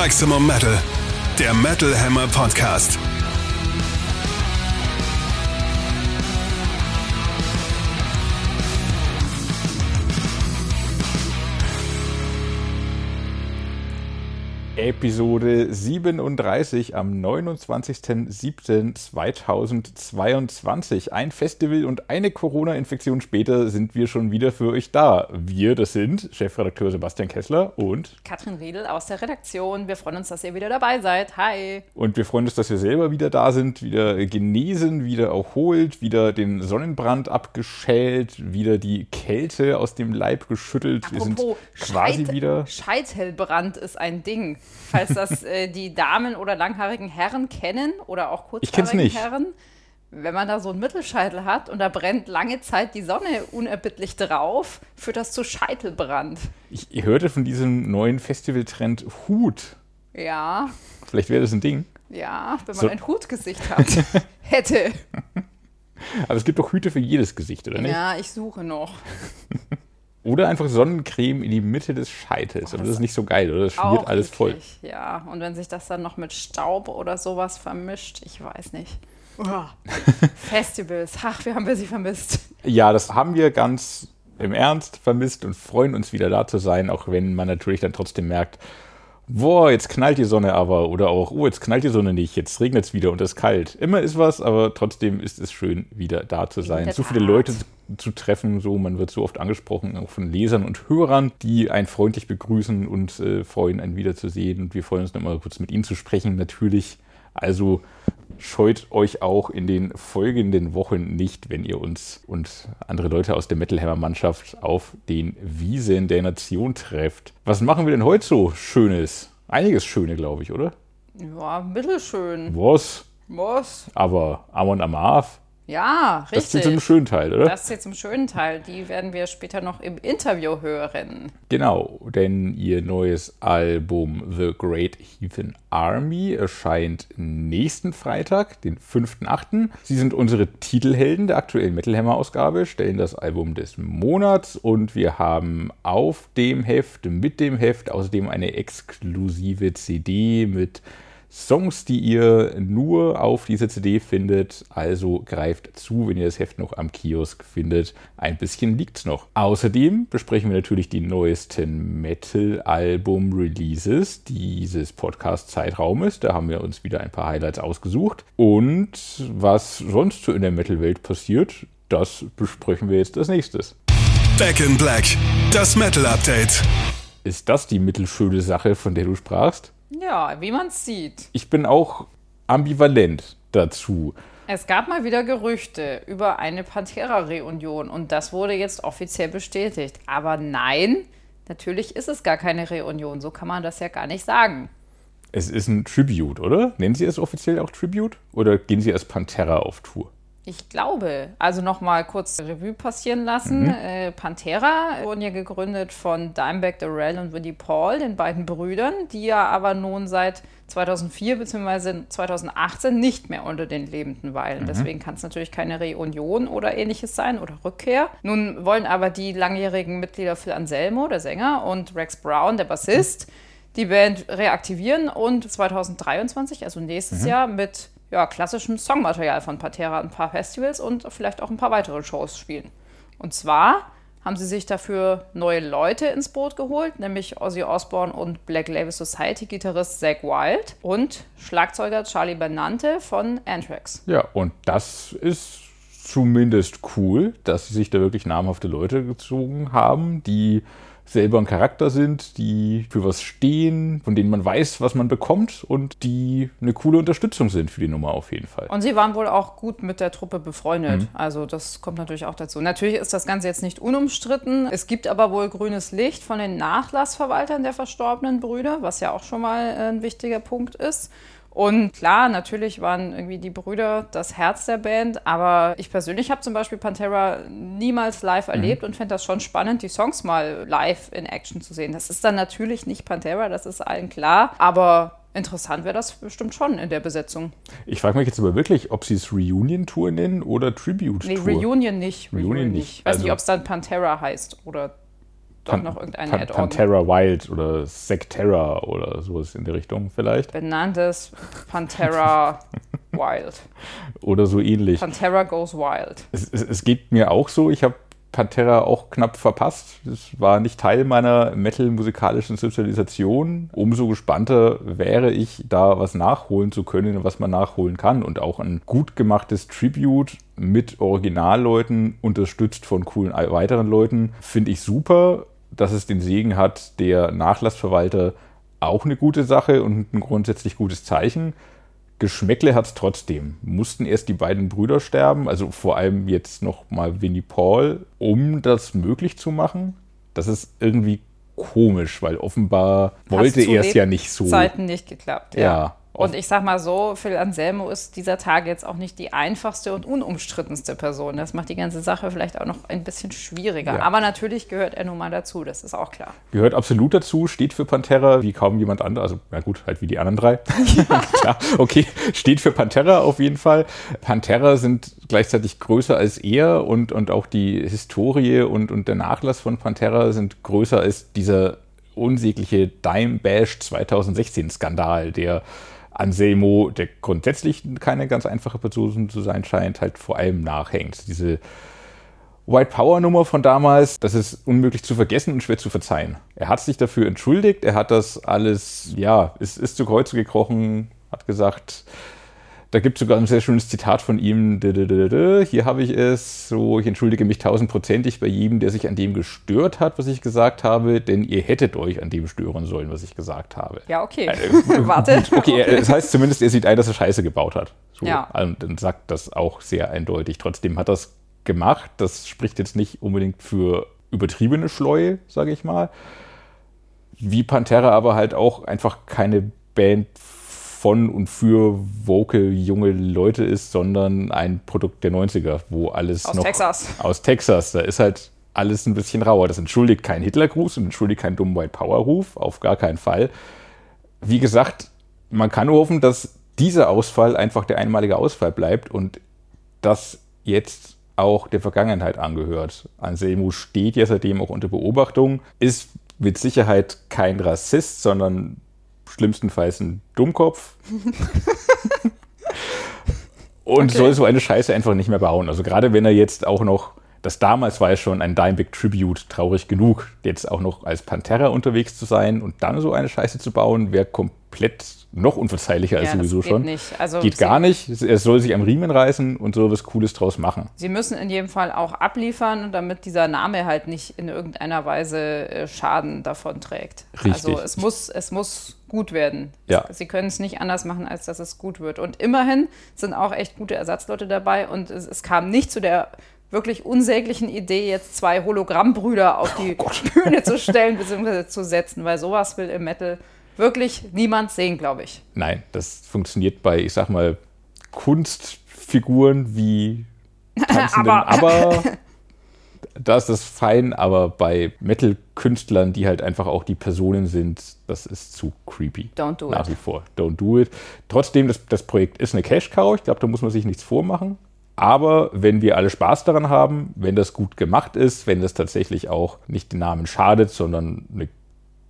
Maximum Metal, der Metal Hammer Podcast. Episode 37 am 29.07.2022. Ein Festival und eine Corona-Infektion später sind wir schon wieder für euch da. Wir, das sind Chefredakteur Sebastian Kessler und Katrin Riedel aus der Redaktion. Wir freuen uns, dass ihr wieder dabei seid. Hi. Und wir freuen uns, dass wir selber wieder da sind, wieder genesen, wieder erholt, wieder den Sonnenbrand abgeschält, wieder die Kälte aus dem Leib geschüttelt. Apropos, wir sind quasi Scheit wieder. Scheitelbrand ist ein Ding. Falls das äh, die Damen oder langhaarigen Herren kennen oder auch kurzhaarigen. Herren. Wenn man da so einen Mittelscheitel hat und da brennt lange Zeit die Sonne unerbittlich drauf, führt das zu Scheitelbrand. Ich hörte von diesem neuen Festivaltrend Hut. Ja, Vielleicht wäre das ein Ding. ja, wenn man So. ein Hutgesicht hat. Hätte. Aber es gibt doch Hüte für jedes Gesicht, oder nicht? Ja, ich suche noch. Oder einfach Sonnencreme in die Mitte des Scheitels. Aber das ist nicht so geil, oder? Das schmiert Auch alles voll. eklig, Ja, und wenn sich das dann noch mit Staub oder sowas vermischt, ich weiß nicht. Uah. Festivals, ach, wir haben wir sie vermisst. Ja, das haben wir ganz im Ernst vermisst und freuen uns wieder da zu sein, auch wenn man natürlich dann trotzdem merkt, boah, jetzt knallt die Sonne aber oder auch, oh, jetzt knallt die Sonne nicht, jetzt regnet es wieder und es ist kalt. Immer ist was, aber trotzdem ist es schön, wieder da zu sein. So viele. Leute zu- zu treffen, so man wird so oft angesprochen, auch von Lesern und Hörern, die einen freundlich begrüßen und äh, freuen, einen wiederzusehen. Und wir freuen uns noch mal kurz mit ihnen zu sprechen, natürlich. Also scheut euch auch in den folgenden Wochen nicht, wenn ihr uns und andere Leute aus der Metalhammer-Mannschaft auf den Wiesen der Nation trefft. Was machen wir denn heute so Schönes? Einiges Schöne, glaube ich, oder? Ja, mittelschön. Was? Was? Aber Amon Amarth, Ja, das richtig. ist zum schönen Teil, oder? Das ist jetzt im schönen Teil. Die werden wir später noch im Interview hören. Genau, denn ihr neues Album The Great Heathen Army erscheint nächsten Freitag, den 5.8. Sie sind unsere Titelhelden der aktuellen Metal Hammer Ausgabe, stellen das Album des Monats und wir haben auf dem Heft, mit dem Heft, außerdem eine exklusive CD mit Songs, die ihr nur auf dieser CD findet. Also greift zu, wenn ihr das Heft noch am Kiosk findet. Ein bisschen liegt's noch. Außerdem besprechen wir natürlich die neuesten Metal-Album-Releases dieses Podcast-Zeitraumes. Da haben wir uns wieder ein paar Highlights ausgesucht. Und was sonst so in der Metal-Welt passiert, das besprechen wir jetzt als nächstes. Back in Black, das Metal Update. Ist das die mittelschöne Sache, von der du sprachst? Ja, wie man es sieht. Ich bin auch ambivalent dazu. Es gab mal wieder Gerüchte über eine Pantera-Reunion und das wurde jetzt offiziell bestätigt. Aber nein, natürlich ist es gar keine Reunion. So kann man das ja gar nicht sagen. Es ist ein Tribute, oder? Nennen Sie es offiziell auch Tribute? Oder gehen Sie als Pantera auf Tour? Ich glaube, also nochmal kurz Revue passieren lassen. Mhm. Äh, Pantera wurden ja gegründet von Dimebag Darrell und Vinnie Paul, den beiden Brüdern, die ja aber nun seit 2004 bzw. 2018 nicht mehr unter den Lebenden weilen. Mhm. Deswegen kann es natürlich keine Reunion oder ähnliches sein oder Rückkehr. Nun wollen aber die langjährigen Mitglieder Phil Anselmo, der Sänger, und Rex Brown, der Bassist, die Band reaktivieren und 2023, also nächstes Jahr, mit ja, klassischem Songmaterial von Patera ein paar Festivals und vielleicht auch ein paar weitere Shows spielen. Und zwar haben sie sich dafür neue Leute ins Boot geholt, nämlich Ozzy Osbourne und Black Label Society Gitarrist Zach Wild und Schlagzeuger Charlie Benante von Anthrax. Ja, und das ist zumindest cool, dass sie sich da wirklich namhafte Leute gezogen haben, die selber ein Charakter sind, die für was stehen, von denen man weiß, was man bekommt und die eine coole Unterstützung sind für die Nummer auf jeden Fall. Und sie waren wohl auch gut mit der Truppe befreundet. Also das kommt natürlich auch dazu. Natürlich ist das Ganze jetzt nicht unumstritten. Es gibt aber wohl grünes Licht von den Nachlassverwaltern der verstorbenen Brüder, was ja auch schon mal äh, ein wichtiger Punkt ist. Und klar, natürlich waren irgendwie die Brüder das Herz der Band, aber ich persönlich habe zum Beispiel Pantera niemals live erlebt und fände das schon spannend, die Songs mal live in Action zu sehen. Das ist dann natürlich nicht Pantera, das ist allen klar, aber interessant wäre das bestimmt schon in der Besetzung. Ich frage mich jetzt aber wirklich, ob sie es Reunion-Tour nennen oder Tribute-Tour. Nee, Reunion nicht. Reunion nicht. Weiß Also- nicht, ob es dann Pantera heißt oder doch Pan- noch irgendein Pan Add-on. Pantera Wild oder Secterra oder sowas in der Richtung vielleicht. Benanntes Pantera Wild. Oder so ähnlich. Pantera goes wild. Es, es, es geht mir auch so. Ich habe Pantera auch knapp verpasst. Es war nicht Teil meiner metal-musikalischen Sozialisation. Umso gespannter wäre ich, da was nachholen zu können, was man nachholen kann. Und auch ein gut gemachtes Tribute mit Originalleuten, unterstützt von coolen weiteren Leuten, finde ich super. Dass es den Segen hat, der Nachlassverwalter auch eine gute Sache und ein grundsätzlich gutes Zeichen. Geschmäckle hat es trotzdem. Mussten erst die beiden Brüder sterben, also vor allem jetzt noch mal Winnie Paul, um das möglich zu machen. Das ist irgendwie komisch, weil offenbar wollte er es ja nicht so. Zeiten nicht geklappt. Ja. Ja. Und ich sag mal so, Phil Anselmo ist dieser Tage jetzt auch nicht die einfachste und unumstrittenste Person. Das macht die ganze Sache vielleicht auch noch ein bisschen schwieriger. Ja. Aber natürlich gehört er nun mal dazu, das ist auch klar. Gehört absolut dazu, steht für Pantera wie kaum jemand anderer. Also, na gut, halt wie die anderen drei. Klar, okay, steht für Pantera auf jeden Fall. Pantera sind gleichzeitig größer als er und, und auch die Historie und, und der Nachlass von Pantera sind größer als dieser unsägliche Dime Bash 2016 Skandal, der Anselmo, der grundsätzlich keine ganz einfache Person zu sein scheint, halt vor allem nachhängt. Diese White Power Nummer von damals, das ist unmöglich zu vergessen und schwer zu verzeihen. Er hat sich dafür entschuldigt, er hat das alles, ja, ist, ist zu Kreuze gekrochen, hat gesagt, da gibt es sogar ein sehr schönes Zitat von ihm, hier habe ich es, so, ich entschuldige mich tausendprozentig bei jedem, der sich an dem gestört hat, was ich gesagt habe, denn ihr hättet euch an dem stören sollen, was ich gesagt habe. Ja, okay. Äh, Warte. Gut, okay, er- das heißt zumindest, er sieht ein, dass er Scheiße gebaut hat. So, Ja. Und dann sagt das auch sehr eindeutig. Trotzdem hat das gemacht. Das spricht jetzt nicht unbedingt für übertriebene Schleue, sage ich mal. Wie Pantera aber halt auch einfach keine Band von und für vocal junge Leute ist, sondern ein Produkt der 90er, wo alles Aus noch Texas. aus Texas, da ist halt alles ein bisschen rauer. Das entschuldigt keinen Hitlergruß und entschuldigt keinen dummen White Power Ruf, auf gar keinen Fall. Wie gesagt, man kann nur hoffen, dass dieser Ausfall einfach der einmalige Ausfall bleibt und das jetzt auch der Vergangenheit angehört. Anselmo steht ja seitdem auch unter Beobachtung, ist mit Sicherheit kein Rassist, sondern schlimmstenfalls ein Dummkopf. Und Okay. soll so eine Scheiße einfach nicht mehr bauen. Also gerade wenn er jetzt auch noch, das damals war ja schon ein Dimebag Tribute, traurig genug, jetzt auch noch als Pantera unterwegs zu sein und dann so eine Scheiße zu bauen, wäre komplett noch unverzeihlicher als Ja, sowieso geht schon. nicht. Also geht gar nicht. Er soll sich am Riemen reißen und so was Cooles draus machen. Sie müssen in jedem Fall auch abliefern, damit dieser Name halt nicht in irgendeiner Weise äh, Schaden davon trägt. Richtig. Also es muss, es muss gut werden. Ja. Sie können es nicht anders machen, als dass es gut wird. Und immerhin sind auch echt gute Ersatzleute dabei und es, es kam nicht zu der wirklich unsäglichen Idee, jetzt zwei Hologrammbrüder auf die Bühne zu stellen bzw. zu setzen, weil sowas will im Metal wirklich niemand sehen, glaube ich. Nein, das funktioniert bei, ich sag mal, Kunstfiguren wie tanzenden, Aber- aber da ist das fein, aber bei Metal-Künstlern, die halt einfach auch die Personen sind, das ist zu creepy. Don't do Nach it. wie vor. Don't do it. Trotzdem, das, das Projekt ist eine Cash-Cow. Ich glaube, da muss man sich nichts vormachen. Aber wenn wir alle Spaß daran haben, wenn das gut gemacht ist, wenn das tatsächlich auch nicht den Namen schadet, sondern eine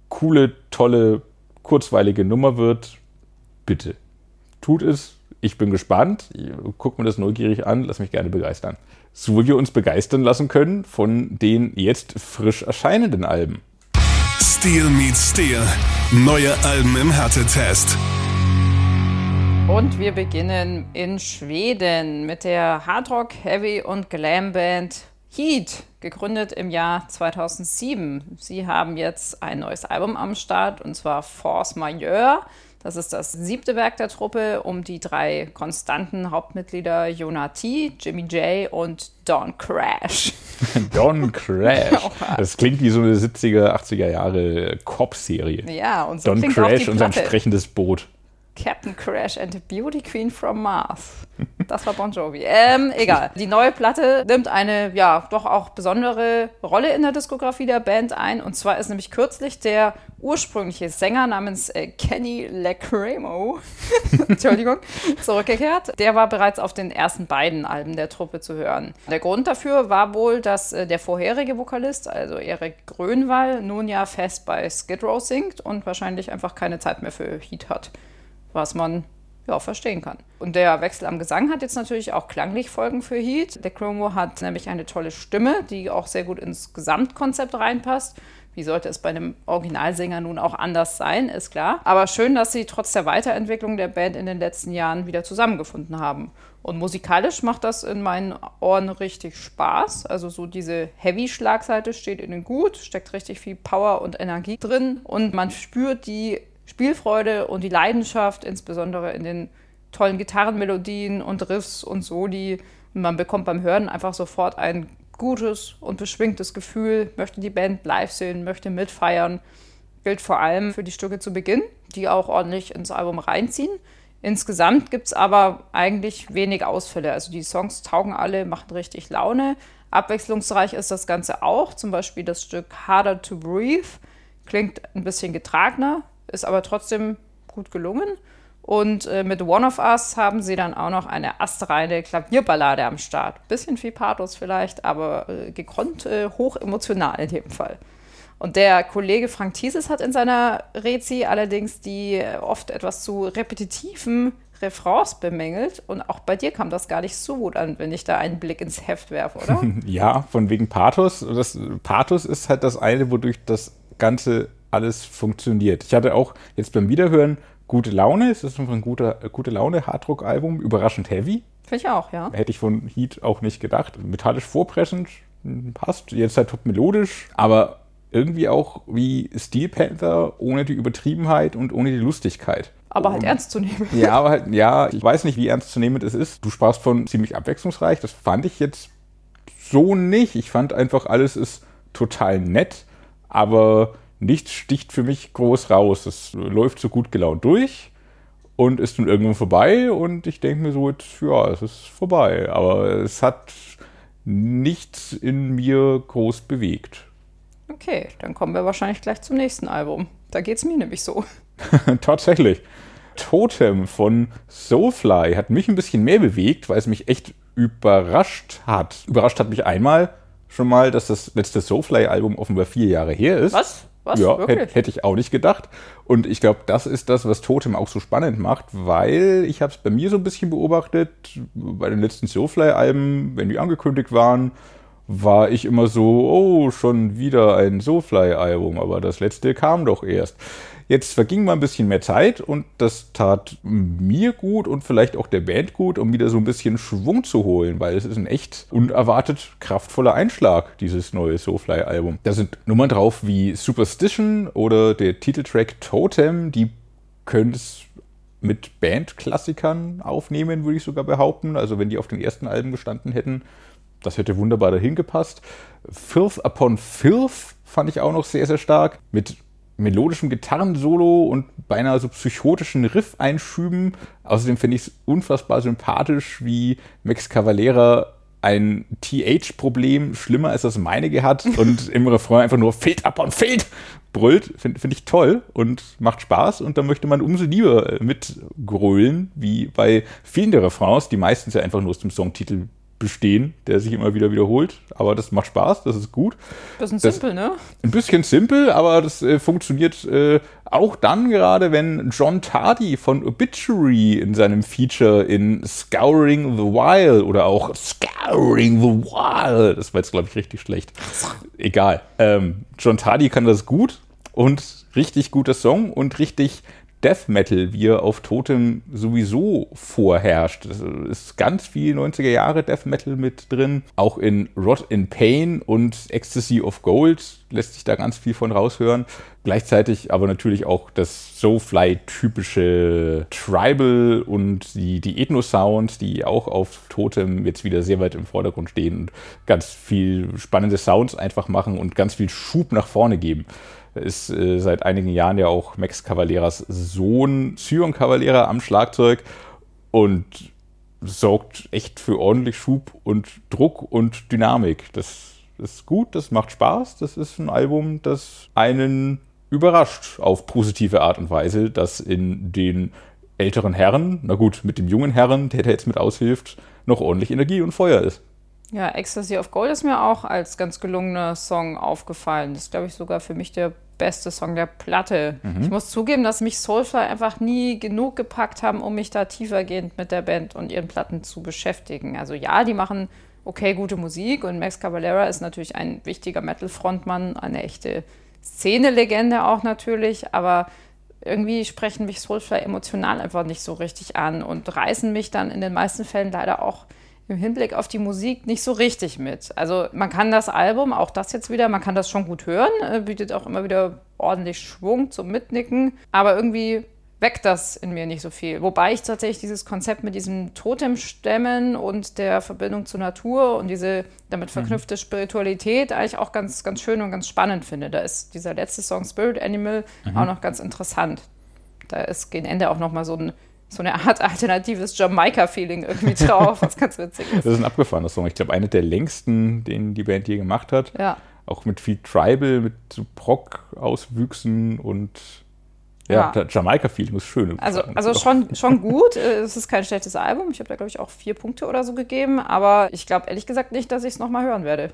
coole, tolle, kurzweilige Nummer wird, bitte. Tut es. Ich bin gespannt. Guck mir das neugierig an. Lass mich gerne begeistern. So wie wir uns begeistern lassen können von den jetzt frisch erscheinenden Alben. Steel meets Steel. Neue Alben im Härtetest. Und wir beginnen in Schweden mit der Hardrock, Heavy und Glam Band Heat, gegründet im Jahr 2007. Sie haben jetzt ein neues Album am Start und zwar Force Majeure. Das ist das siebte Werk der Truppe um die drei konstanten Hauptmitglieder Jonah T, Jimmy J und Don Crash. Don Crash. Das klingt wie so eine 70er, 80er Jahre Cop-Serie. Ja, und so Don klingt auch Crash die und sein sprechendes Boot. Captain Crash and the Beauty Queen from Mars. Das war Bon Jovi. Ähm, egal. Die neue Platte nimmt eine, ja, doch auch besondere Rolle in der Diskografie der Band ein. Und zwar ist nämlich kürzlich der ursprüngliche Sänger namens äh, Kenny Lacremo, Entschuldigung, zurückgekehrt. Der war bereits auf den ersten beiden Alben der Truppe zu hören. Der Grund dafür war wohl, dass äh, der vorherige Vokalist, also Erik Grönwall, nun ja fest bei Skid Row singt und wahrscheinlich einfach keine Zeit mehr für Heat hat. Was man ja, verstehen kann. Und der Wechsel am Gesang hat jetzt natürlich auch klanglich Folgen für Heat. Der Chromo hat nämlich eine tolle Stimme, die auch sehr gut ins Gesamtkonzept reinpasst. Wie sollte es bei einem Originalsänger nun auch anders sein, ist klar. Aber schön, dass sie trotz der Weiterentwicklung der Band in den letzten Jahren wieder zusammengefunden haben. Und musikalisch macht das in meinen Ohren richtig Spaß. Also so diese Heavy-Schlagseite steht ihnen gut, steckt richtig viel Power und Energie drin und man spürt die Spielfreude und die Leidenschaft, insbesondere in den tollen Gitarrenmelodien und Riffs und Soli. Man bekommt beim Hören einfach sofort ein gutes und beschwingtes Gefühl, möchte die Band live sehen, möchte mitfeiern. Gilt vor allem für die Stücke zu Beginn, die auch ordentlich ins Album reinziehen. Insgesamt gibt es aber eigentlich wenig Ausfälle. Also die Songs taugen alle, machen richtig Laune. Abwechslungsreich ist das Ganze auch. Zum Beispiel das Stück Harder to Breathe klingt ein bisschen getragener, ist aber trotzdem gut gelungen. Und äh, mit One of Us haben sie dann auch noch eine astreine Klavierballade am Start. Bisschen viel Pathos vielleicht, aber äh, gekonnt äh, hoch emotional in jedem Fall. Und der Kollege Frank Thieses hat in seiner Rezi allerdings die äh, oft etwas zu repetitiven Refrains bemängelt. Und auch bei dir kam das gar nicht so gut an, wenn ich da einen Blick ins Heft werfe, oder? ja, von wegen Pathos. Das, Pathos ist halt das eine, wodurch das Ganze alles funktioniert. Ich hatte auch jetzt beim Wiederhören gute Laune. Es ist einfach ein guter, gute Laune Hardrock-Album. Überraschend heavy. Finde ich auch, ja. Hätte ich von Heat auch nicht gedacht. Metallisch vorpressend, passt. Jetzt halt top melodisch, aber irgendwie auch wie Steel Panther ohne die Übertriebenheit und ohne die Lustigkeit. Aber halt ernst zu nehmen. Ja, aber halt, ja, ich weiß nicht, wie ernst zu nehmen es ist. Du sprachst von ziemlich abwechslungsreich. Das fand ich jetzt so nicht. Ich fand einfach, alles ist total nett, aber nichts sticht für mich groß raus. Es läuft so gut gelaunt durch und ist nun irgendwann vorbei und ich denke mir so, jetzt, ja, es ist vorbei. Aber es hat nichts in mir groß bewegt. Okay, dann kommen wir wahrscheinlich gleich zum nächsten Album. Da geht es mir nämlich so. Tatsächlich. Totem von Soulfly hat mich ein bisschen mehr bewegt, weil es mich echt überrascht hat. Überrascht hat mich einmal schon mal, dass das letzte Soulfly-Album offenbar vier Jahre her ist. Was? Was? Ja, hätte, hätte ich auch nicht gedacht. Und ich glaube, das ist das, was Totem auch so spannend macht, weil ich habe es bei mir so ein bisschen beobachtet, bei den letzten Soulfly-Alben, wenn die angekündigt waren, war ich immer so, oh, schon wieder ein Soulfly-Album, aber das letzte kam doch erst. Jetzt verging mal ein bisschen mehr Zeit und das tat mir gut und vielleicht auch der Band gut, um wieder so ein bisschen Schwung zu holen, weil es ist ein echt unerwartet kraftvoller Einschlag, dieses neue Soulfly-Album. Da sind Nummern drauf wie Superstition oder der Titeltrack Totem, die können es mit Bandklassikern aufnehmen, würde ich sogar behaupten. Also wenn die auf den ersten Alben gestanden hätten, das hätte wunderbar dahin gepasst. Filth Upon Filth fand ich auch noch sehr, sehr stark. Mit melodischem Gitarrensolo und beinahe so psychotischen Riff-Einschüben. Außerdem finde ich es unfassbar sympathisch, wie Max Cavalera ein TH-Problem schlimmer als das meinige hat und im Refrain einfach nur Fade up on Fade brüllt. Finde find ich toll und macht Spaß und da möchte man umso lieber mitgrölen, wie bei vielen der Refrains, die meistens ja einfach nur aus dem Songtitel bestehen, der sich immer wieder wiederholt. Aber das macht Spaß, das ist gut. Bisschen das, simpel, ne? Ein bisschen simpel, aber das äh, funktioniert äh, auch dann gerade, wenn John Tardy von Obituary in seinem Feature in Scouring the Wild oder auch Scouring the Wild, das war jetzt, glaube ich, richtig schlecht. Egal. Ähm, John Tardy kann das gut und richtig guter Song und richtig Death Metal, wie er auf Totem sowieso vorherrscht. Es ist ganz viel 90er Jahre Death Metal mit drin. Auch in Rot in Pain und Ecstasy of Gold lässt sich da ganz viel von raushören. Gleichzeitig aber natürlich auch das Soulfly-typische Tribal und die, die Ethno-Sounds, die auch auf Totem jetzt wieder sehr weit im Vordergrund stehen und ganz viel spannende Sounds einfach machen und ganz viel Schub nach vorne geben ist äh, seit einigen Jahren ja auch Max Cavalleras Sohn, Sion Cavalera, am Schlagzeug. Und sorgt echt für ordentlich Schub und Druck und Dynamik. Das ist gut, das macht Spaß. Das ist ein Album, das einen überrascht auf positive Art und Weise, dass in den älteren Herren, na gut, mit dem jungen Herren, der da jetzt mit aushilft, noch ordentlich Energie und Feuer ist. Ja, Ecstasy of Gold ist mir auch als ganz gelungener Song aufgefallen. Das ist, glaube ich, sogar für mich der beste Song der Platte. Mhm. Ich muss zugeben, dass mich Soulfly einfach nie genug gepackt haben, um mich da tiefergehend mit der Band und ihren Platten zu beschäftigen. Also ja, die machen okay gute Musik und Max Cavalera ist natürlich ein wichtiger Metal-Frontmann, eine echte Szene-Legende auch natürlich, aber irgendwie sprechen mich Soulfly emotional einfach nicht so richtig an und reißen mich dann in den meisten Fällen leider auch im Hinblick auf die Musik nicht so richtig mit. Also man kann das Album, auch das jetzt wieder, man kann das schon gut hören, äh, bietet auch immer wieder ordentlich Schwung zum Mitnicken, aber irgendwie weckt das in mir nicht so viel. Wobei ich tatsächlich dieses Konzept mit diesem Totemstämmen und der Verbindung zur Natur und diese damit mhm. verknüpfte Spiritualität eigentlich auch ganz, ganz schön und ganz spannend finde. Da ist dieser letzte Song Spirit Animal mhm. auch noch ganz interessant. Da ist gegen Ende auch noch mal so ein so eine Art alternatives Jamaika-Feeling irgendwie drauf, was ganz witzig ist. Das ist ein abgefahrener Song. Ich glaube, einer der längsten, den die Band je gemacht hat. Ja. Auch mit viel Tribal, mit so Proc-Auswüchsen und ja, ja. Jamaika-Feeling ist schön. Also, also schon, schon gut. Es ist kein schlechtes Album. Ich habe da, glaube ich, auch vier Punkte oder so gegeben. Aber ich glaube ehrlich gesagt nicht, dass ich es nochmal hören werde.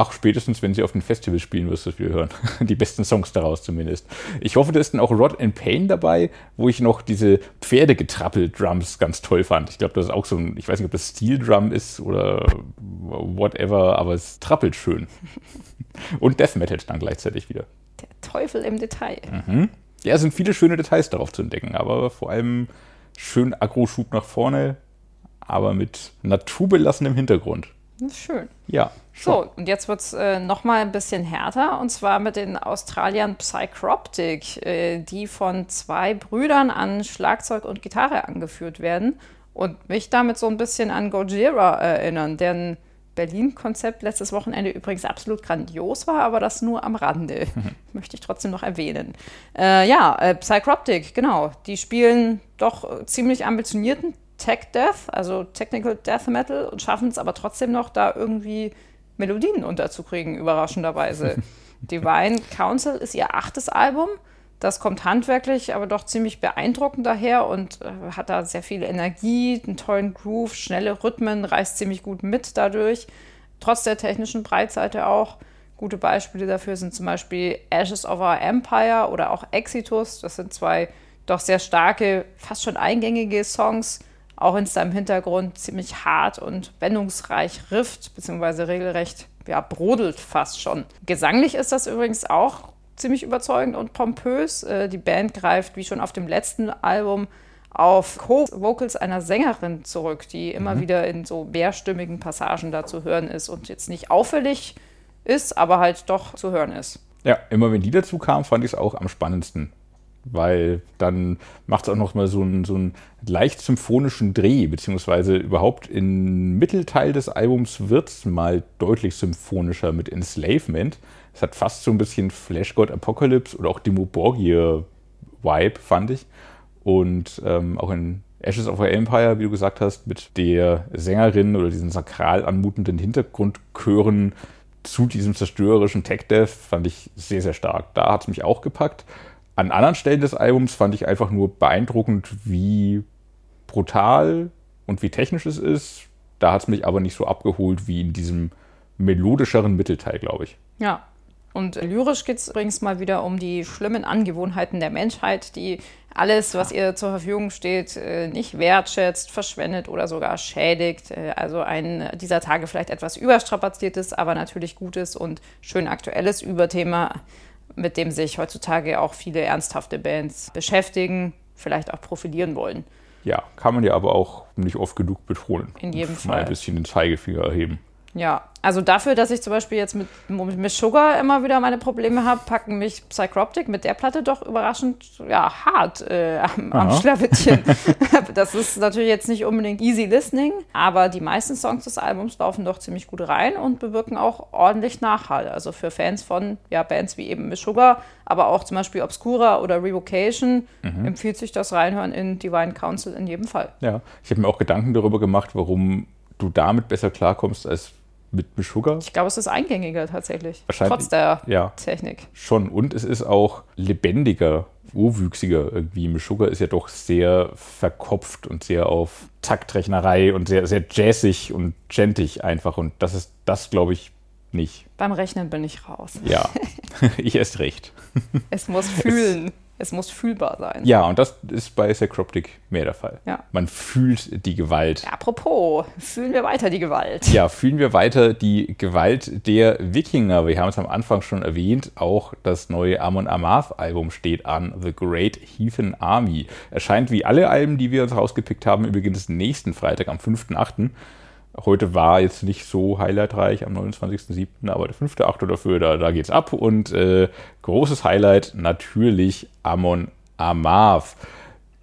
Ach, spätestens, wenn sie auf dem Festival spielen, wirst du es wieder hören. Die besten Songs daraus zumindest. Ich hoffe, da ist dann auch Rod and Pain dabei, wo ich noch diese Pferdegetrappel-Drums ganz toll fand. Ich glaube, das ist auch so ein, ich weiß nicht, ob das Steel Drum ist oder whatever, aber es trappelt schön. Und Death Metal dann gleichzeitig wieder. Der Teufel im Detail. Mhm. Ja, es sind viele schöne Details darauf zu entdecken, aber vor allem schön Agro-Schub nach vorne, aber mit naturbelassenem Hintergrund. Das ist schön. Ja. Schon. So, und jetzt wird es äh, nochmal ein bisschen härter und zwar mit den Australiern Psychroptic, äh, die von zwei Brüdern an Schlagzeug und Gitarre angeführt werden und mich damit so ein bisschen an Gojira erinnern, deren Berlin-Konzept letztes Wochenende übrigens absolut grandios war, aber das nur am Rande. Möchte ich trotzdem noch erwähnen. Äh, ja, äh, Psychroptic, genau. Die spielen doch ziemlich ambitionierten Tech Death, also Technical Death Metal, und schaffen es aber trotzdem noch, da irgendwie Melodien unterzukriegen, überraschenderweise. Divine Council ist ihr achtes Album. Das kommt handwerklich, aber doch ziemlich beeindruckend daher und äh, hat da sehr viel Energie, einen tollen Groove, schnelle Rhythmen, reißt ziemlich gut mit dadurch. Trotz der technischen Breitseite auch. Gute Beispiele dafür sind zum Beispiel Ashes of Our Empire oder auch Exitus. Das sind zwei doch sehr starke, fast schon eingängige Songs, auch da im Hintergrund ziemlich hart und wendungsreich rifft, beziehungsweise regelrecht ja, brodelt fast schon. Gesanglich ist das übrigens auch ziemlich überzeugend und pompös. Äh, die Band greift, wie schon auf dem letzten Album, auf Co-Vocals einer Sängerin zurück, die immer mhm. wieder in so mehrstimmigen Passagen da zu hören ist und jetzt nicht auffällig ist, aber halt doch zu hören ist. Ja, immer wenn die dazu kam, fand ich es auch am spannendsten weil dann macht es auch noch mal so einen, so einen leicht symphonischen Dreh, beziehungsweise überhaupt im Mittelteil des Albums wird es mal deutlich symphonischer mit Enslavement. Es hat fast so ein bisschen Flash God Apocalypse oder auch Demo Borgir Vibe, fand ich. Und ähm, auch in Ashes of our Empire, wie du gesagt hast, mit der Sängerin oder diesen sakral anmutenden Hintergrundchören zu diesem zerstörerischen Tech-Death fand ich sehr, sehr stark. Da hat es mich auch gepackt. An anderen Stellen des Albums fand ich einfach nur beeindruckend, wie brutal und wie technisch es ist. Da hat es mich aber nicht so abgeholt wie in diesem melodischeren Mittelteil, glaube ich. Ja. Und lyrisch geht es übrigens mal wieder um die schlimmen Angewohnheiten der Menschheit, die alles, was ihr zur Verfügung steht, äh, nicht wertschätzt, verschwendet oder sogar schädigt. Äh, also ein dieser Tage vielleicht etwas überstrapaziertes, aber natürlich gutes und schön aktuelles Überthema mit dem sich heutzutage auch viele ernsthafte Bands beschäftigen, vielleicht auch profilieren wollen. Ja, kann man ja aber auch nicht oft genug betonen. In jedem Fall. Mal ein bisschen den Zeigefinger erheben. Ja, also dafür, dass ich zum Beispiel jetzt mit, mit Sugar immer wieder meine Probleme habe, packen mich Psychroptic mit der Platte doch überraschend ja, hart äh, am, am Schlawittchen. das ist natürlich jetzt nicht unbedingt easy listening, aber die meisten Songs des Albums laufen doch ziemlich gut rein und bewirken auch ordentlich Nachhall. Also für Fans von ja, Bands wie eben Miss Sugar, aber auch zum Beispiel Obscura oder Revocation mhm. empfiehlt sich das Reinhören in Divine Council in jedem Fall. Ja, ich habe mir auch Gedanken darüber gemacht, warum du damit besser klarkommst als mit Meshuggah. Ich glaube, es ist eingängiger tatsächlich. Trotz der ja, Technik. Schon. Und es ist auch lebendiger, urwüchsiger irgendwie. Meshuggah ist ja doch sehr verkopft und sehr auf Taktrechnerei und sehr, sehr jazzig und gentig einfach. Und das ist das, glaube ich, nicht. Beim Rechnen bin ich raus. Ja, ich erst recht. Es muss fühlen. Es es muss fühlbar sein. Ja, und das ist bei Sacroptic mehr der Fall. Ja. Man fühlt die Gewalt. Ja, apropos, fühlen wir weiter die Gewalt. Ja, fühlen wir weiter die Gewalt der Wikinger. Wir haben es am Anfang schon erwähnt, auch das neue Amon Amarth-Album steht an, The Great Heathen Army. Erscheint wie alle Alben, die wir uns rausgepickt haben, übrigens nächsten Freitag am 5.8. Heute war jetzt nicht so highlightreich am 29.07., aber der 5.8. dafür, da, da geht's ab. Und äh, großes Highlight natürlich Amon Amarth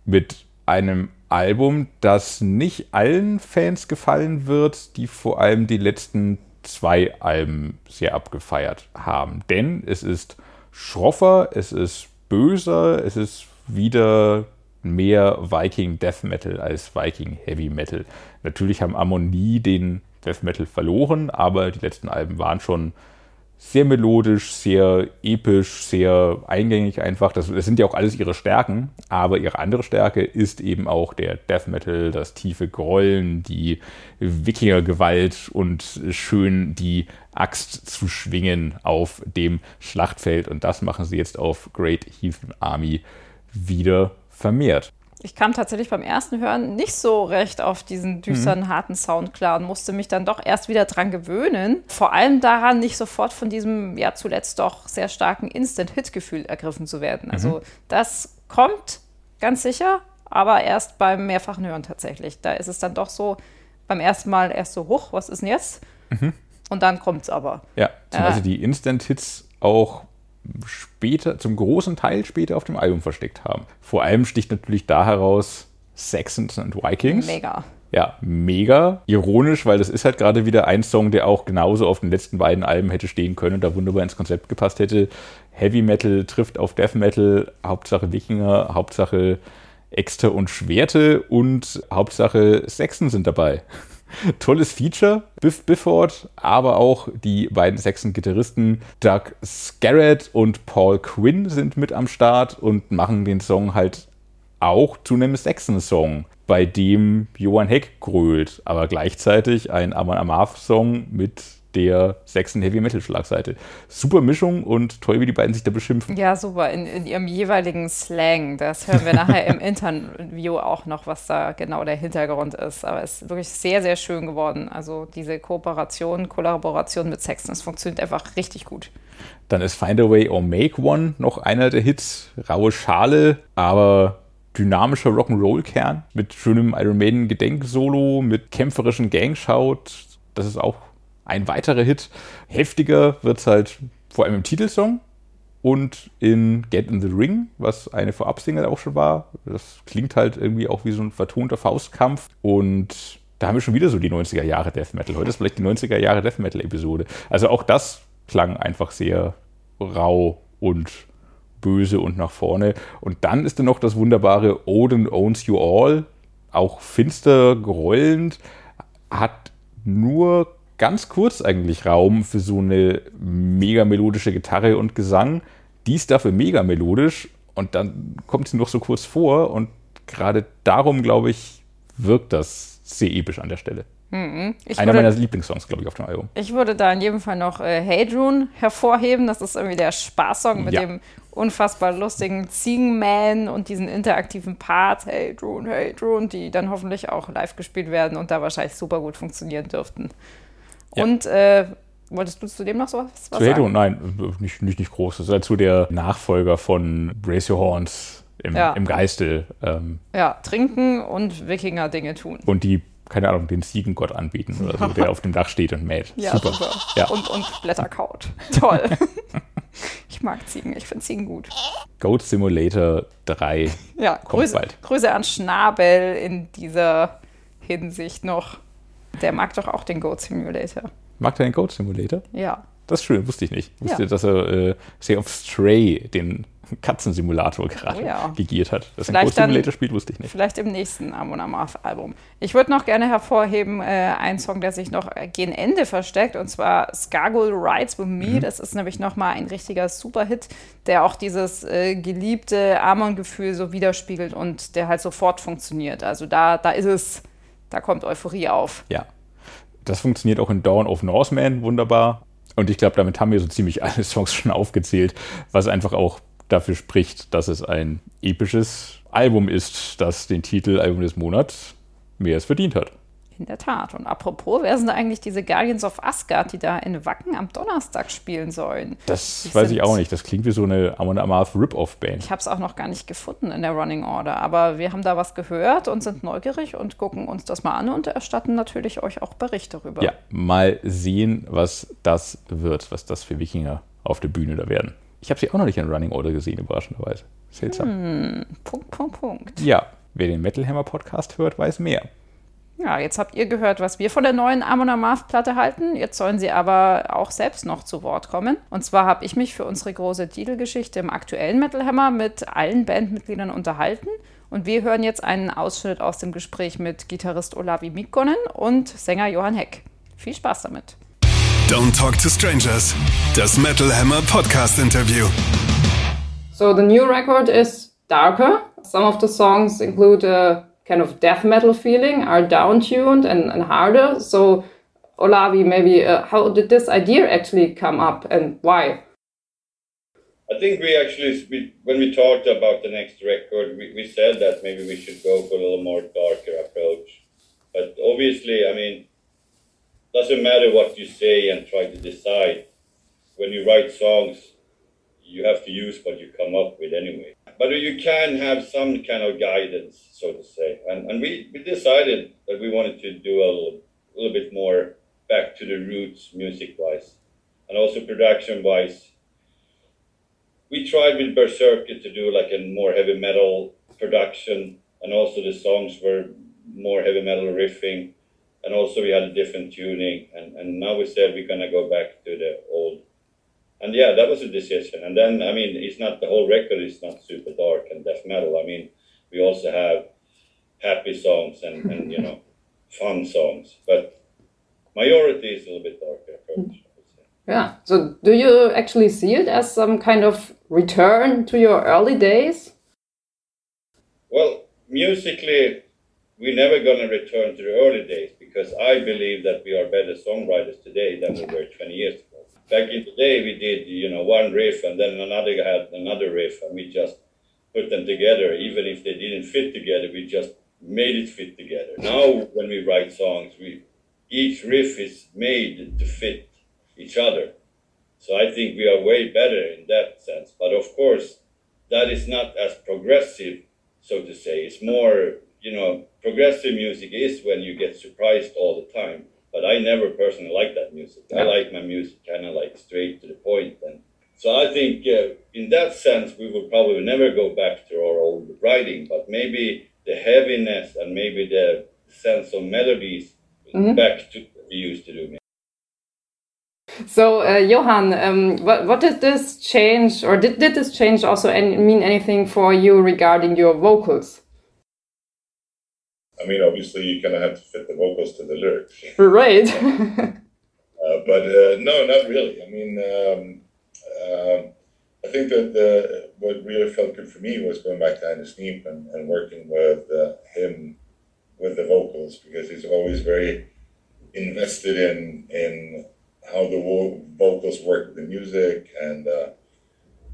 mit einem Album, das nicht allen Fans gefallen wird, die vor allem die letzten zwei Alben sehr abgefeiert haben. Denn es ist schroffer, es ist böser, es ist wieder mehr Viking Death Metal als Viking Heavy Metal. Natürlich haben Amon nie den Death Metal verloren, aber die letzten Alben waren schon sehr melodisch, sehr episch, sehr eingängig einfach. Das, das, sind ja auch alles ihre Stärken, aber ihre andere Stärke ist eben auch der Death Metal, das tiefe Grollen, die Wikingergewalt und schön die Axt zu schwingen auf dem Schlachtfeld. Und das machen sie jetzt auf Great Heathen Army wieder vermehrt. Ich kam tatsächlich beim ersten Hören nicht so recht auf diesen düsteren, mhm. harten Sound klar und musste mich dann doch erst wieder dran gewöhnen. Vor allem daran, nicht sofort von diesem ja zuletzt doch sehr starken Instant-Hit-Gefühl ergriffen zu werden. Also mhm. das kommt ganz sicher, aber erst beim mehrfachen Hören tatsächlich. Da ist es dann doch so beim ersten Mal erst so, hoch, was ist denn jetzt? Mhm. Und dann kommt es aber. Ja, zum Beispiel äh, die Instant-Hits auch später, zum großen Teil später auf dem Album versteckt haben. Vor allem sticht natürlich da heraus Saxons and Vikings. Mega. Ja, mega. Ironisch, weil das ist halt gerade wieder ein Song, der auch genauso auf den letzten beiden Alben hätte stehen können und da wunderbar ins Konzept gepasst hätte. Heavy Metal trifft auf Death Metal, Hauptsache Wikinger, Hauptsache Äxte und Schwerte und Hauptsache Sexen sind dabei. Tolles Feature, Biff Bifford, aber auch die beiden Saxon-Gitarristen Doug Scarrett und Paul Quinn sind mit am Start und machen den Song halt auch zu einem Saxon-Song, bei dem Johann Heck grölt, aber gleichzeitig ein Amon Amarth-Song mit der sechsten Heavy Metal Schlagseite. Super Mischung und toll, wie die beiden sich da beschimpfen. Ja, super, in, in ihrem jeweiligen Slang. Das hören wir nachher im Interview auch noch, was da genau der Hintergrund ist. Aber es ist wirklich sehr, sehr schön geworden. Also diese Kooperation, Kollaboration mit Sexton, das funktioniert einfach richtig gut. Dann ist Find a Way or Make One noch einer der Hits. Raue Schale, aber dynamischer Rock'n'Roll-Kern mit schönem Iron Maiden Gedenksolo, mit kämpferischen Gangshout. Das ist auch ein weiterer Hit. Heftiger wird es halt vor allem im Titelsong und in Get in the Ring, was eine Vorabsingle auch schon war. Das klingt halt irgendwie auch wie so ein vertonter Faustkampf und da haben wir schon wieder so die 90er Jahre Death Metal. Heute ist vielleicht die 90er Jahre Death Metal Episode. Also auch das klang einfach sehr rau und böse und nach vorne. Und dann ist dann noch das wunderbare Odin Owns You All, auch finster, grollend, hat nur ganz kurz eigentlich Raum für so eine mega melodische Gitarre und Gesang. Die ist dafür mega melodisch und dann kommt sie noch so kurz vor und gerade darum, glaube ich, wirkt das sehr episch an der Stelle. Mhm. Einer würde, meiner Lieblingssongs, glaube ich, auf dem Album. Ich würde da in jedem Fall noch äh, Hey Drune hervorheben. Das ist irgendwie der Spaßsong mit ja. dem unfassbar lustigen Ziegenman und diesen interaktiven Parts, Hey Drune, Hey Drune, die dann hoffentlich auch live gespielt werden und da wahrscheinlich super gut funktionieren dürften. Ja. Und äh, wolltest du zu dem noch so was, was zu sagen? Nein, nicht, nicht, nicht groß. Das ist dazu der Nachfolger von Brace Your Horns im, ja. im Geiste. Ähm. Ja, trinken und Wikinger-Dinge tun. Und die keine Ahnung, den Ziegengott anbieten oder so, der auf dem Dach steht und mäht. Ja, super. super. Ja. Und, und Blätter kaut. Toll. ich mag Ziegen, ich finde Ziegen gut. Goat Simulator 3. Ja, Grüße. Grüße an Schnabel in dieser Hinsicht noch. Der mag doch auch den Goat Simulator. Mag der den Goat Simulator? Ja. Das ist schön, wusste ich nicht. Wusste, Ja. dass er äh, sehr auf Stray, den Katzensimulator gerade Oh ja. gegiert hat. Dass er Vielleicht ein Goat Simulator spielt, wusste ich nicht. Vielleicht im nächsten Amon Amarth Album. Ich würde noch gerne hervorheben, äh, einen Song, der sich noch gegen Ende versteckt, und zwar Scargul Rides With Me. Das ist nämlich nochmal ein richtiger Superhit, der auch dieses äh, geliebte Amon-Gefühl so widerspiegelt und der halt sofort funktioniert. Also da, da ist es, da kommt Euphorie auf. Ja. Das funktioniert auch in Dawn of Norseman wunderbar. Und ich glaube, damit haben wir so ziemlich alle Songs schon aufgezählt, was einfach auch dafür spricht, dass es ein episches Album ist, das den Titel Album des Monats mehr als verdient hat. In der Tat. Und apropos, wer sind eigentlich diese Guardians of Asgard, die da in Wacken am Donnerstag spielen sollen? Das Die weiß ich auch nicht. Das klingt wie so eine Amon Amarth Rip-Off-Band. Ich habe es auch noch gar nicht gefunden in der Running Order, aber wir haben da was gehört und sind neugierig und gucken uns das mal an und erstatten natürlich euch auch Bericht darüber. Ja, mal sehen, was das wird, was das für Wikinger auf der Bühne da werden. Ich habe sie auch noch nicht in Running Order gesehen, überraschenderweise. Seltsam. Punkt, Punkt, Punkt. Ja, wer den Metal Hammer Podcast hört, weiß mehr. Ja, jetzt habt ihr gehört, was wir von der neuen Amon Amarth-Platte halten. Jetzt sollen sie aber auch selbst noch zu Wort kommen. Und zwar habe ich mich für unsere große Titelgeschichte im aktuellen Metal Hammer mit allen Bandmitgliedern unterhalten. Und wir hören jetzt einen Ausschnitt aus dem Gespräch mit Gitarrist Olavi Mikkonen und Sänger Johann Heck. Viel Spaß damit. Don't Talk to Strangers. Das Metal Hammer Podcast Interview. So the new record is darker. Some of the songs include a kind of death metal feeling, are down-tuned and, and harder. So Olavi, maybe uh, how did this idea actually come up and why? I think we actually, we, when we talked about the next record, we, we said that maybe we should go for a little more darker approach. But obviously, I mean, doesn't matter what you say and try to decide. When you write songs, you have to use what you come up with anyway. But you can have some kind of guidance, so to say. And, and we, we decided that we wanted to do a little, little bit more back to the roots music wise and also production wise we tried with Berserker to do like a more heavy metal production, and also the songs were more heavy metal riffing, and also we had a different tuning, and, and now we said we're gonna go back to the old. And yeah, that was a decision. And then I mean, it's not the whole record is not super dark and death metal. I mean, we also have happy songs and, and you know, fun songs, but majority is a little bit darker approach. I would say. Yeah. So do you actually see it as some kind of return to your early days? Well, musically, we're never going to return to the early days because I believe that we are better songwriters today than we were 20 years ago. Back in the day, we did, you know, one riff and then another had another riff and we just put them together. Even if they didn't fit together, we just made it fit together. Now, when we write songs, we each riff is made to fit each other. So I think we are way better in that sense. But of course, that is not as progressive, so to say. It's more, you know, progressive music is when you get surprised all the time. But I never personally like that music. I like my music kind of like straight to the point. And so I think uh, in that sense, we will probably never go back to our old writing, but maybe the heaviness and maybe the sense of melodies back to what we used to do. So, uh, Johan, um, what, what did this change, or did, did this change also any, mean anything for you regarding your vocals? I mean, obviously, you kind of have to fit the vocals to the lyrics. Right. Uh, but uh, no, not really. I mean, um, um I think that the, what really felt good for me was going back to Andy Sneap and, and working with uh, him with the vocals because he's always very invested in in how the vo- vocals work with the music and uh,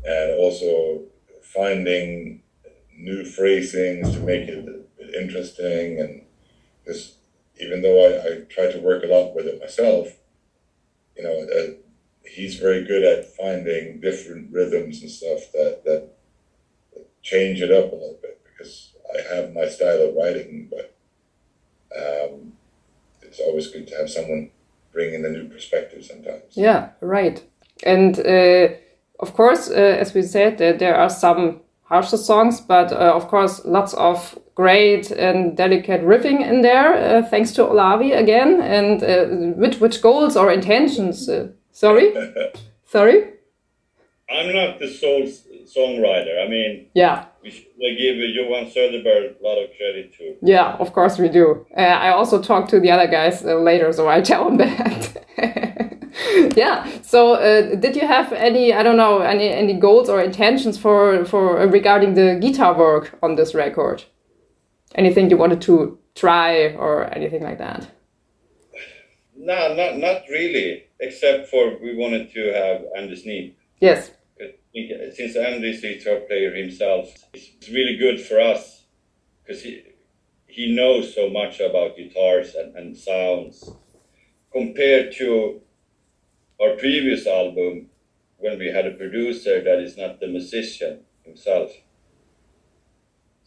and also finding new phrasings to make it interesting and because even though I, I try to work a lot with it myself, you know, uh, he's very good at finding different rhythms and stuff that, that change it up a little bit because I have my style of writing, but um, it's always good to have someone bring in a new perspective sometimes. Yeah, right. And uh, of course, uh, as we said, uh, there are some harsher songs, but uh, of course, lots of great and delicate riffing in there, uh, thanks to Olavi again. And uh, which which goals or intentions? sorry, sorry. I'm not the sole songwriter. I mean, yeah, we should give Johan Söderberg a lot of credit too. Yeah, of course we do. Uh, I also talked to the other guys uh, later, so I tell them that. yeah. So, uh, did you have any, I don't know, any any goals or intentions for for uh, regarding the guitar work on this record? Anything you wanted to try or anything like that? No, not not really. Except for we wanted to have Anders Neep. Yes since Andy is a guitar player himself, it's really good for us because he he knows so much about guitars and, and sounds compared to our previous album when we had a producer that is not the musician himself.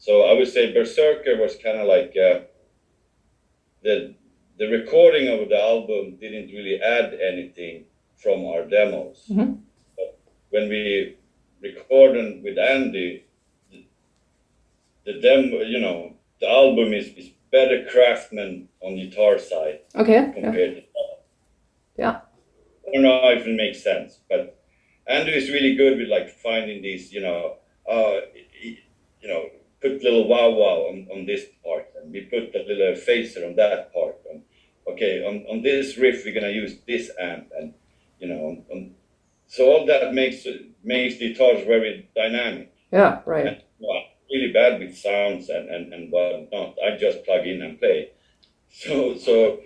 So I would say Berserker was kind of like uh, the the recording of the album didn't really add anything from our demos. Mm-hmm when we recorded with Andy, the, the demo, you know, the album is, is better craftsman on guitar side. Okay. Compared yeah. to Yeah. I don't know if it makes sense, but Andy is really good with like finding these, you know, uh, you know, put little wow wow on, on this part, and we put a little phaser on that part, and okay, on, on this riff we're gonna use this amp, and you know, on, so all that makes makes the guitars very dynamic. Yeah, right. And, well, really bad with sounds and, and, and whatnot. I just plug in and play. So so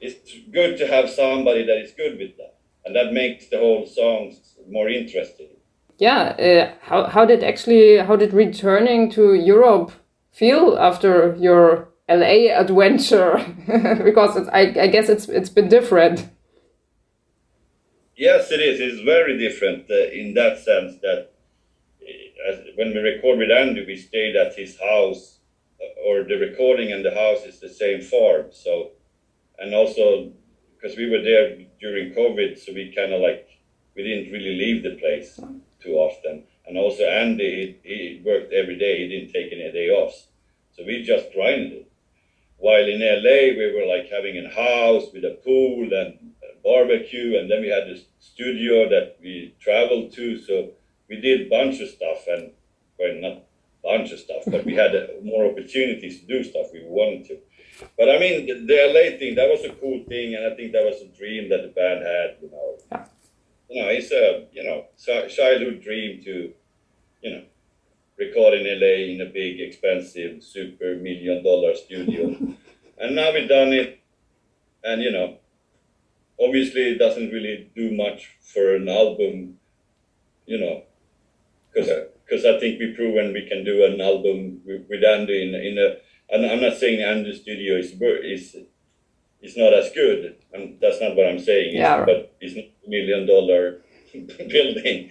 it's good to have somebody that is good with that. And that makes the whole songs more interesting. Yeah, uh, how, how did actually how did returning to Europe feel after your LA adventure? because I, I guess it's it's been different. Yes, it is. It's very different uh, in that sense that uh, when we record with Andy, we stayed at his house, uh, or the recording and the house is the same farm. So, and also because we were there during COVID, so we kind of like we didn't really leave the place too often. And also Andy, he, he worked every day. He didn't take any day off, so we just grinded. It. While in LA, we were like having a house with a pool and barbecue, and then we had this studio that we traveled to. So we did a bunch of stuff, and well, not bunch of stuff, but we had more opportunities to do stuff we wanted to. But I mean, the LA thing that was a cool thing, and I think that was a dream that the band had. You know. You know, it's a you know childhood dream to, you know, record in LA in a big, expensive, super million dollar studio, and now we've done it, and you know, obviously it doesn't really do much for an album, you know, because because I think we've proven we can do an album with, with Andy in in a. And I'm not saying Andy Studio is is is not as good, and that's not what I'm saying. Yeah, right. but it's not million dollar building.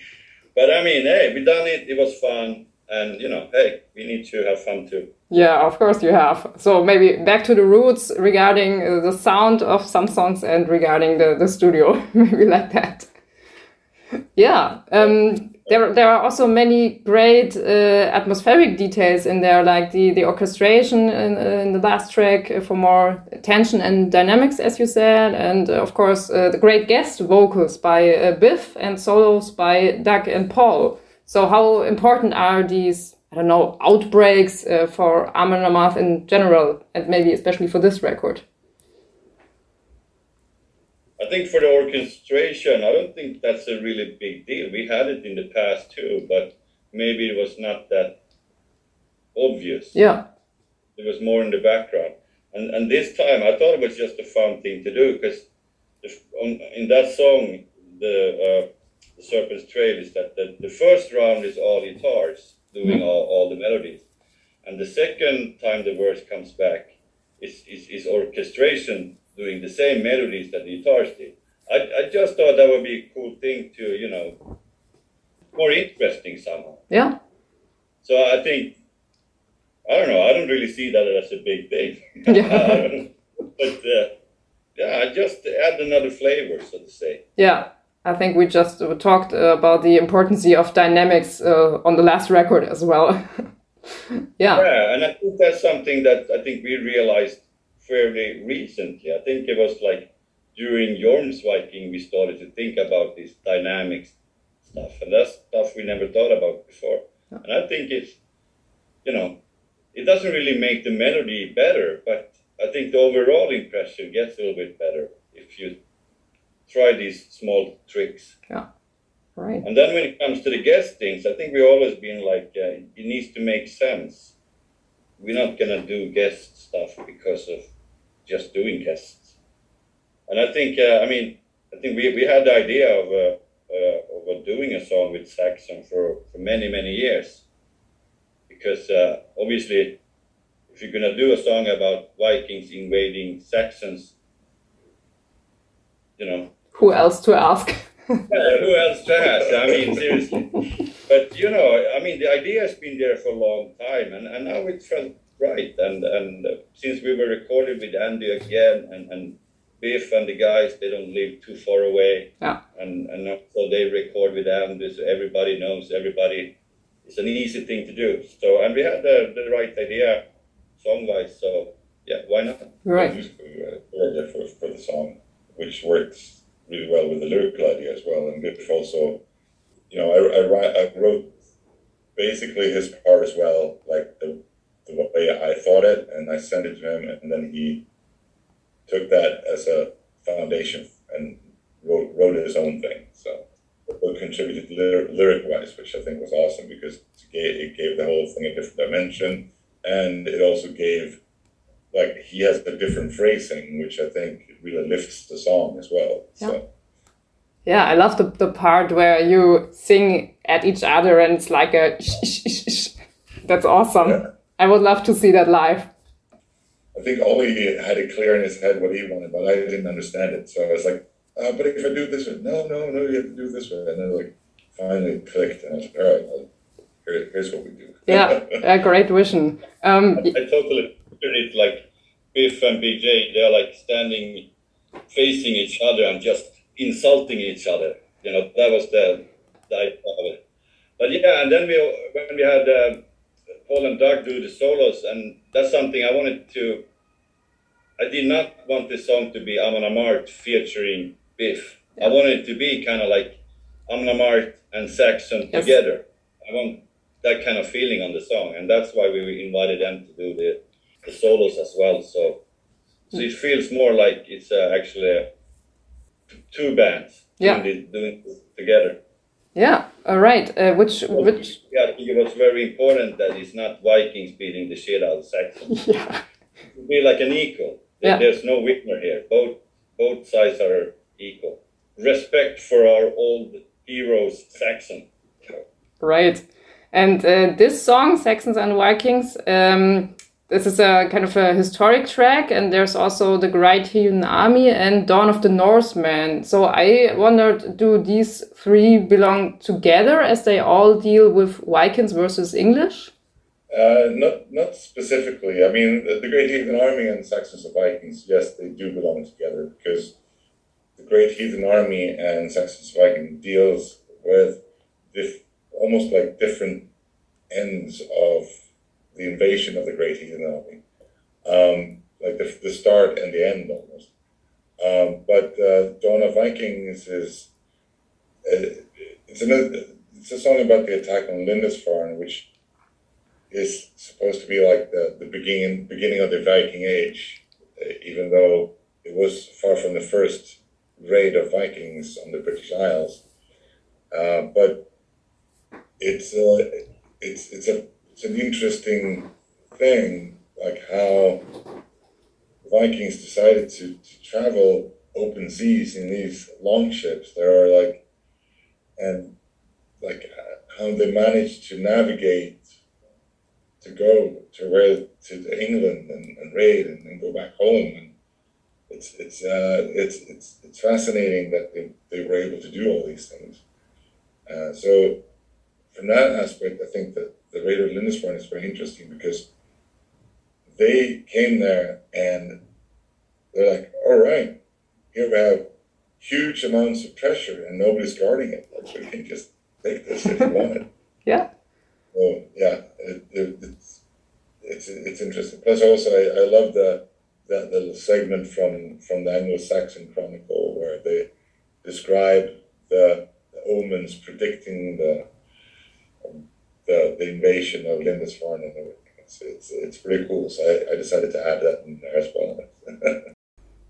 But I mean, hey, we done it. It was fun, and you know, hey, we need to have fun too. Yeah, of course you have. So maybe back to the roots regarding uh, the sound of some songs and regarding the, the studio, maybe like that. Yeah, um, there there are also many great uh, atmospheric details in there, like the the orchestration in, uh, in the last track for more tension and dynamics, as you said, and uh, of course uh, the great guest vocals by uh, Biff and solos by Doug and Paul. So how important are these I don't know, outbreaks uh, for Amon Amarth in general, and maybe especially for this record? I think for the orchestration, I don't think that's a really big deal. We had it in the past too, but maybe it was not that obvious. Yeah. It was more in the background. And, and this time, I thought it was just a fun thing to do because in that song, the, uh, the Serpent's Trail, is that the, the first round is all guitars doing all, all the melodies. And the second time the verse comes back is, is, is orchestration doing the same melodies that the guitars did. I, I just thought that would be a cool thing to, you know, more interesting somehow. Yeah. So I think, I don't know, I don't really see that as a big thing. Yeah. but uh, yeah, I just add another flavor, so to say. Yeah. I think we just talked about the importance of dynamics uh, on the last record as well. yeah. Yeah, and I think that's something that I think we realized fairly recently. I think it was like during Jormsviking we started to think about this dynamics stuff, and that's stuff we never thought about before. And I think it's, you know, it doesn't really make the melody better, but I think the overall impression gets a little bit better if you try these small tricks. Yeah. Right. And then when it comes to the guest things, I think we've always been like, uh, it needs to make sense. We're not going to do guest stuff because of just doing guests. And I think, uh, I mean, I think we, we had the idea of, uh, uh, of doing a song with Saxon for, for many, many years. Because uh, obviously, if you're going to do a song about Vikings invading Saxons, you know, who else to ask? yeah, who else to ask? I mean, seriously. But you know, I mean, the idea has been there for a long time, and, and now it felt right. And and uh, since we were recorded with Andy again, and, and Biff and the guys, they don't live too far away. Yeah. And and so they record with Andy, so everybody knows everybody. It's an easy thing to do. So and we had the, the right idea, song wise. So yeah, why not? Right. Yeah, for, for the song, which works really well with the lyrical idea as well. And Biff also, you know, I, I, I wrote basically his part as well, like the, the way I thought it, and I sent it to him, and then he took that as a foundation and wrote wrote his own thing. So it contributed lyric, lyric wise, which I think was awesome because it gave, it gave the whole thing a different dimension, and it also gave like he has a different phrasing, which I think really lifts the song as well. Yeah. So. Yeah, I love the, the part where you sing at each other and it's like a that's awesome. Yeah. I would love to see that live. I think Ollie had it clear in his head what he wanted, but I didn't understand it. So I was like, uh, but if I do this way, no, no, no, you have to do it this way. And then like finally clicked and I was like, all right, well, here, here's what we do. Yeah, a great vision. Um, I totally it like Biff and BJ, they're like standing facing each other and just insulting each other. You know, that was the, the idea of it. But yeah, and then we when we had uh, Paul and Doug do the solos, and that's something I wanted to. I did not want this song to be Amon Amarth featuring Biff. Yeah. I wanted it to be kind of like Amon Amarth and Saxon yes. together. I want that kind of feeling on the song, and that's why we invited them to do the the solos as well. So, so it feels more like it's uh, actually two bands yeah. doing, this, doing this together. Yeah, all right. Uh, which which? Yeah, it was very important that it's not Vikings beating the shit out of Saxons. Yeah, be like an equal. Yeah. There's no winner here. Both both sides are equal. Respect for our old heroes, Saxon. Right. And uh, this song, Saxons and Vikings, um, this is a kind of a historic track, and there's also the Great Heathen Army and Dawn of the Norsemen. So I wondered, do these three belong together as they all deal with Vikings versus English? Uh, not not specifically. I mean, the, the Great Heathen Army and Saxons and Vikings, yes, they do belong together because the Great Heathen Army and Saxons Vikings deals with almost like different ends of the invasion of the Great Heathen Army, um, like the, the start and the end almost. Um, but uh, Dawn of Vikings is uh, it's, another, it's a song about the attack on Lindisfarne, which is supposed to be like the, the beginning beginning of the Viking Age, uh, even though it was far from the first raid of Vikings on the British Isles. Uh, but it's uh, it's it's a it's an interesting thing, like how Vikings decided to, to travel open seas in these long ships. There are like, and like how they managed to navigate to go to where to England and, and raid and, and go back home. And it's it's uh, it's it's it's fascinating that they, they were able to do all these things. Uh, so from that aspect, I think that the Raid of Lindisfarne is very interesting because they came there and they're like, all right, here we have huge amounts of pressure and nobody's guarding it. Like we can just take this if you want it. Yeah. So yeah, it, it, it's it's it's interesting. Plus, also I, I love the that little segment from from the Anglo-Saxon Chronicle where they describe the, the omens predicting the, the the invasion of Lindisfarne and everything. It's, it's, it's pretty cool. So I, I decided to add that in there as well.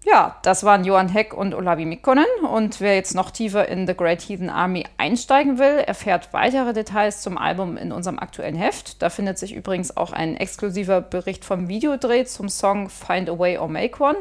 Ja, das waren Johann Heck und Olavi Mikkonen. Und wer jetzt noch tiefer in The Great Heathen Army einsteigen will, erfährt weitere Details zum Album in unserem aktuellen Heft. Da findet sich übrigens auch ein exklusiver Bericht vom Videodreh zum Song Find a Way or Make One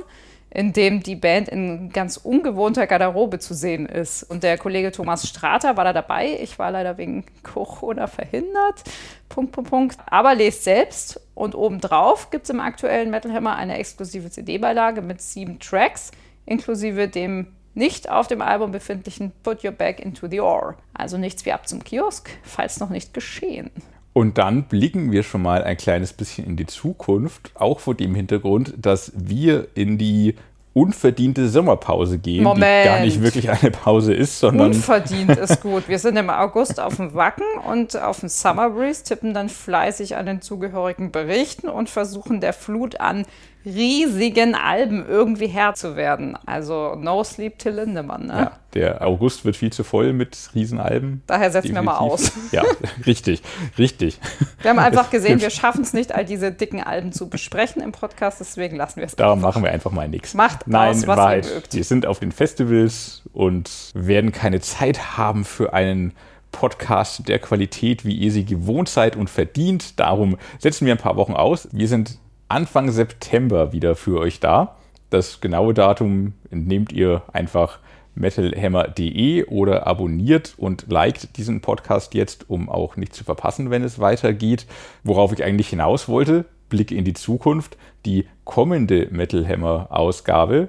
in dem die Band in ganz ungewohnter Garderobe zu sehen ist. Und der Kollege Thomas Strater war da dabei. Ich war leider wegen Corona verhindert. Punkt, Punkt, Punkt. Aber lest selbst. Und obendrauf gibt es im aktuellen Metal Hammer eine exklusive CD-Beilage mit sieben Tracks, inklusive dem nicht auf dem Album befindlichen Put Your Back into the Ore. Also nichts wie ab zum Kiosk, falls noch nicht geschehen. Und dann blicken wir schon mal ein kleines bisschen in die Zukunft, auch vor dem Hintergrund, dass wir in die unverdiente Sommerpause gehen, Moment. die gar nicht wirklich eine Pause ist, sondern Unverdient ist gut. Wir sind im August auf dem Wacken und auf dem Summer Breeze, tippen dann fleißig an den zugehörigen Berichten und versuchen der Flut an riesigen Alben irgendwie Herr zu werden. Also No Sleep Till Lindemann. Ne? ja, der August wird viel zu voll mit Riesenalben. Daher setzen wir mal aus. Definitiv. Ja, richtig, richtig. Wir haben einfach gesehen, wir schaffen es nicht, all diese dicken Alben zu besprechen im Podcast, deswegen lassen wir es. Darum machen wir einfach mal nichts. Macht Nein, aus, was Wahrheit, ihr mögt. wir sind auf den Festivals und werden keine Zeit haben für einen Podcast der Qualität, wie ihr sie gewohnt seid und verdient. Darum setzen wir ein paar Wochen aus. Wir sind Anfang September wieder für euch da. Das genaue Datum entnehmt ihr einfach metalhammer.de oder abonniert und liked diesen Podcast jetzt, um auch nicht zu verpassen, wenn es weitergeht. Worauf ich eigentlich hinaus wollte, Blick in die Zukunft, die kommende Metal Hammer Ausgabe,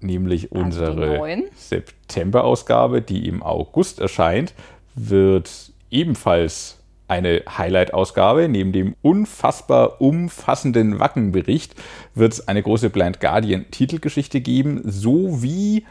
nämlich unsere. September-Ausgabe, die im August erscheint, wird ebenfalls eine Highlight-Ausgabe. Neben dem unfassbar umfassenden Wacken-Bericht wird es eine große Blind Guardian-Titelgeschichte geben, sowie,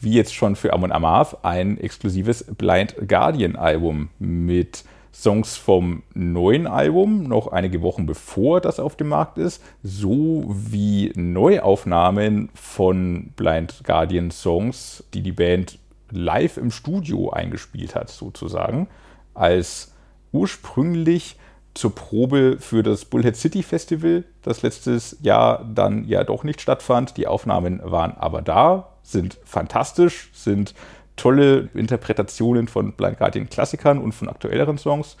wie jetzt schon für Amon Amarth, ein exklusives Blind Guardian-Album mit Songs vom neuen Album, noch einige Wochen bevor das auf dem Markt ist, sowie Neuaufnahmen von Blind Guardian Songs, die die Band live im Studio eingespielt hat, sozusagen, als ursprünglich zur Probe für das Bullhead City Festival, das letztes Jahr dann ja doch nicht stattfand. Die Aufnahmen waren aber da, sind fantastisch, sind tolle Interpretationen von Blind Guardian Klassikern und von aktuelleren Songs.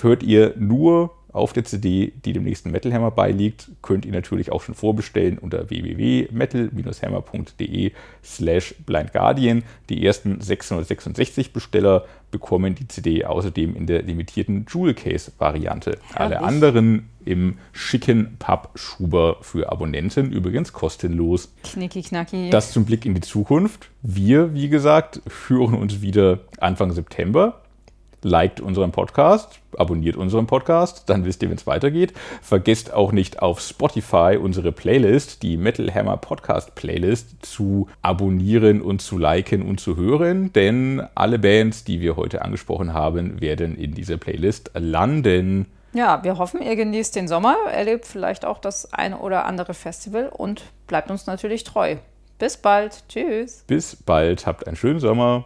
Hört ihr nur auf der CD, die dem nächsten Metal Hammer beiliegt, könnt ihr natürlich auch schon vorbestellen unter www.metal-hammer.de slash blindguardian. Die ersten 666 Besteller bekommen die CD außerdem in der limitierten Jewel Case Variante. Alle Herrlich. anderen im schicken Pappschuber für Abonnenten, übrigens kostenlos. Knicki knacki. Das zum Blick in die Zukunft. Wir, wie gesagt, hören uns wieder Anfang September. Liked unseren Podcast, abonniert unseren Podcast, dann wisst ihr, wenn es weitergeht. Vergesst auch nicht auf Spotify unsere Playlist, die Metal Hammer Podcast Playlist, zu abonnieren und zu liken und zu hören, denn alle Bands, die wir heute angesprochen haben, werden in dieser Playlist landen. Ja, wir hoffen, ihr genießt den Sommer, erlebt vielleicht auch das eine oder andere Festival und bleibt uns natürlich treu. Bis bald. Tschüss. Bis bald, habt einen schönen Sommer.